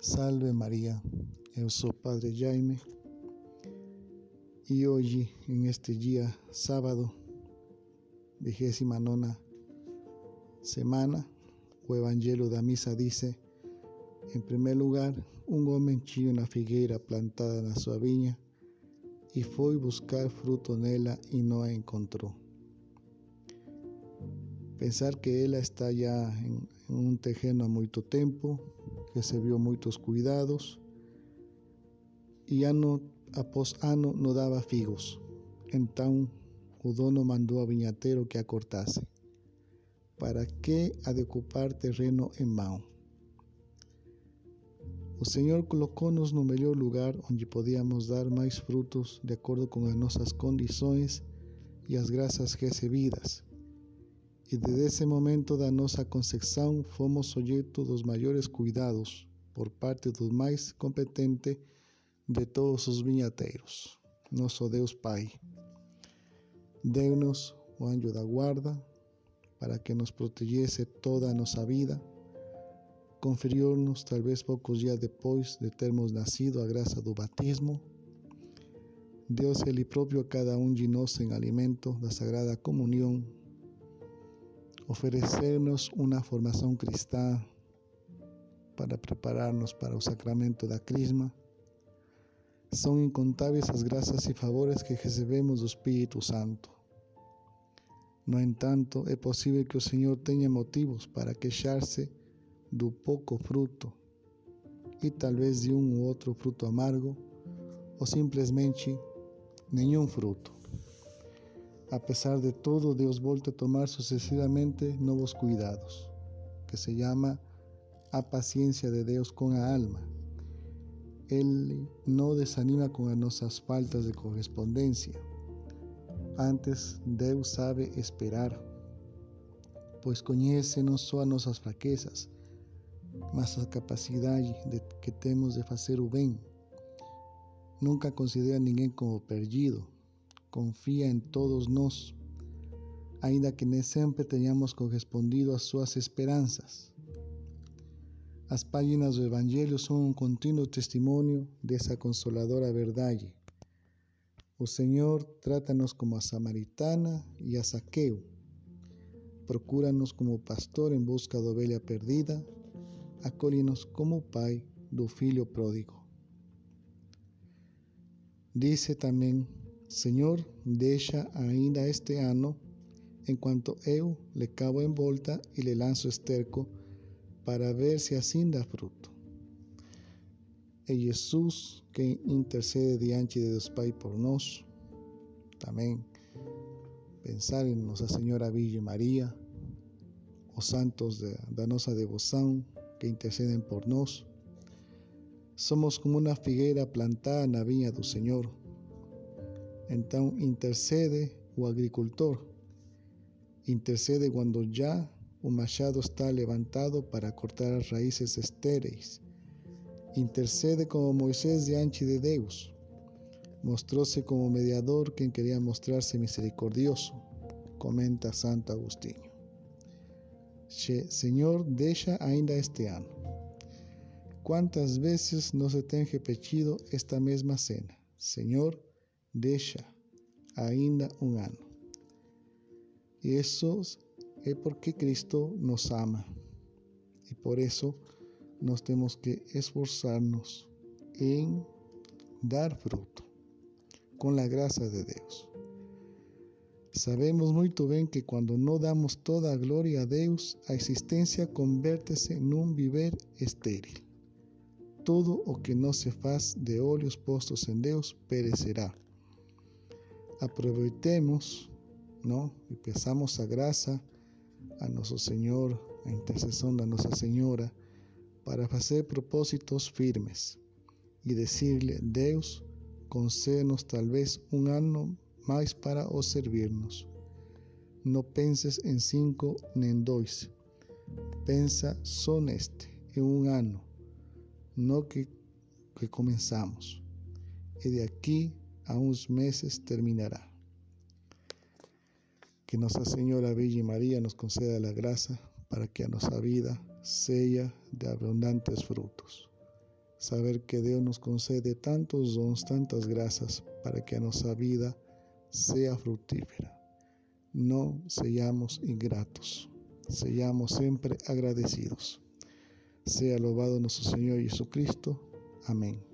Salve María, eu sou Padre Jaime y hoy en este día sábado, vigésima nona semana, o Evangelio da Misa dice, en primer lugar, un hombre tinha una figueira plantada na sua viña y fue buscar fruto nela y no a encontró. Pensar que ela está ya en, un terreno há muito tempo, recebeu muitos cuidados e ano após ano não dava figos. Então o dono mandou ao vinhateiro que a cortasse. Para que a de ocupar terreno em mão? O Senhor colocou-nos no melhor lugar onde podíamos dar mais frutos de acordo com as nossas condições e as graças recebidas e desde esse momento da nossa concepção fomos objeto dos maiores cuidados por parte do mais competente de todos os vinhateiros, nosso Deus Pai. Deu-nos o anjo da guarda para que nos protegesse toda a nossa vida. Conferiu-nos, talvez poucos dias depois de termos nascido, a graça do batismo. Deus Ele próprio a cada um de nós em alimento da Sagrada Comunhão ofrecernos una formación cristã para prepararnos para o sacramento da Crisma. São incontáveis as graças e favores que recebemos do Espírito Santo. No entanto, é possível que o Senhor tenha motivos para queixar-se do pouco fruto e talvez de um ou outro fruto amargo ou simplesmente nenhum fruto. A pesar de todo, Dios vuelve a tomar sucesivamente nuevos cuidados, que se llama a paciencia de Dios con la alma. Él no desanima con nuestras faltas de correspondencia. Antes, Dios sabe esperar, pues conoce no solo nuestras fraquezas, mas a capacidad de que tenemos de hacer o bien. Nunca considera ninguém como perdido, confía en todos nós, ainda que nem sempre tenhamos correspondido às suas esperanças. As páginas do Evangelho são um contínuo testemunho dessa consoladora verdade. O Senhor trata-nos como a samaritana e a Saqueu. Procura-nos como pastor em busca da ovelha perdida. Acolhe-nos como pai do filho pródigo. Dice também Senhor, deixa ainda este ano, enquanto eu le cavo em volta e le lanço esterco, para ver se assim dá fruto. É Jesus quem intercede diante de Deus Pai por nós. Também pensar em Nossa Senhora Virgem Maria, os santos de, da nossa devoção que intercedem por nós. Somos como uma figueira plantada na vinha do Senhor entonces intercede o agricultor. Intercede cuando ya un machado está levantado para cortar las raíces estéreis. Intercede como Moisés diante de Deus. Mostróse como mediador quien quería mostrarse misericordioso, comenta Santo Agustín. Señor, deja ainda este año. ¿Cuántas veces no se te repetido esta misma cena? Señor, deixa ainda um ano. Isso é porque Cristo nos ama. E por isso nós temos que esforçar-nos em dar fruto com a graça de Deus. Sabemos muito bem que quando não damos toda a glória a Deus, a existência converte-se num viver estéril. Todo o que não se faz de olhos postos em Deus perecerá. Aproveitemos, ¿no? Y pesamos a graça a nuestro Señor, a intercesión de Nuestra Señora, para hacer propósitos firmes y decirle, Deus, concédenos tal vez un año más para os servirnos. No penses en cinco ni en dos. Pensa só neste, en un año, no que, que comenzamos. Y de aquí a unos meses terminará. Que Nuestra Señora Virgen María nos conceda la gracia para que a nuestra vida sea de abundantes frutos. saber que Deus nos concede tantos dons, tantas graças, para que a nossa vida seja frutífera. Não sejamos ingratos, sejamos sempre agradecidos. Sea louvado nosso Senhor Jesus Cristo. Amém.